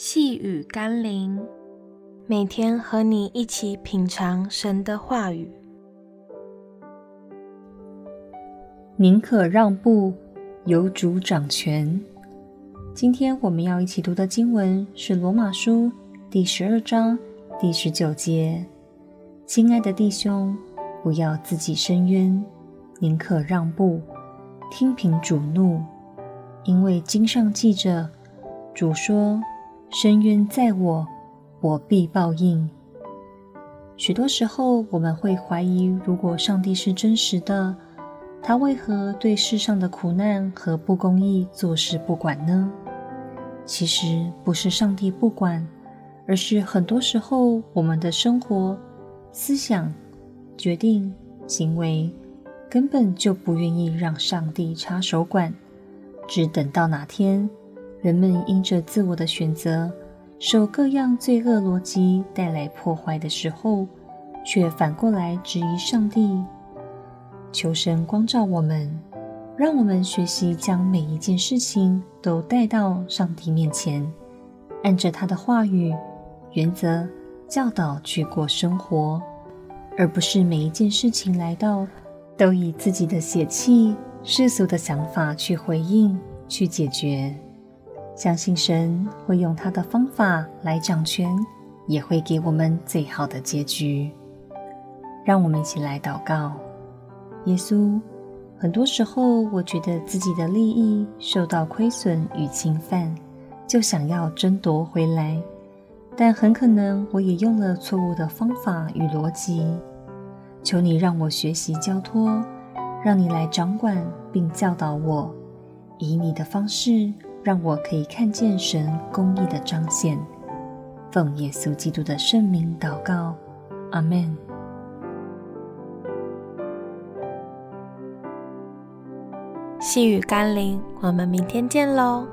细雨甘霖，每天和你一起品尝神的话语。宁可让步，有主掌权。今天我们要一起读的经文是《罗马书》第十二章第十九节。亲爱的弟兄，不要自己伸冤，宁可让步，听凭主怒，因为经上记着，主说。深冤在我，我必报应。许多时候，我们会怀疑：如果上帝是真实的，他为何对世上的苦难和不公义坐视不管呢？其实不是上帝不管，而是很多时候我们的生活、思想、决定、行为根本就不愿意让上帝插手管，只等到哪天。人们因着自我的选择，受各样罪恶逻辑带来破坏的时候，却反过来质疑上帝。求神光照我们，让我们学习将每一件事情都带到上帝面前，按着他的话语、原则、教导去过生活，而不是每一件事情来到，都以自己的血气、世俗的想法去回应、去解决。相信神会用他的方法来掌权，也会给我们最好的结局。让我们一起来祷告：耶稣，很多时候我觉得自己的利益受到亏损与侵犯，就想要争夺回来，但很可能我也用了错误的方法与逻辑。求你让我学习交托，让你来掌管并教导我，以你的方式。让我可以看见神公义的彰显，奉耶稣基督的圣名祷告，阿门。细雨甘霖，我们明天见喽。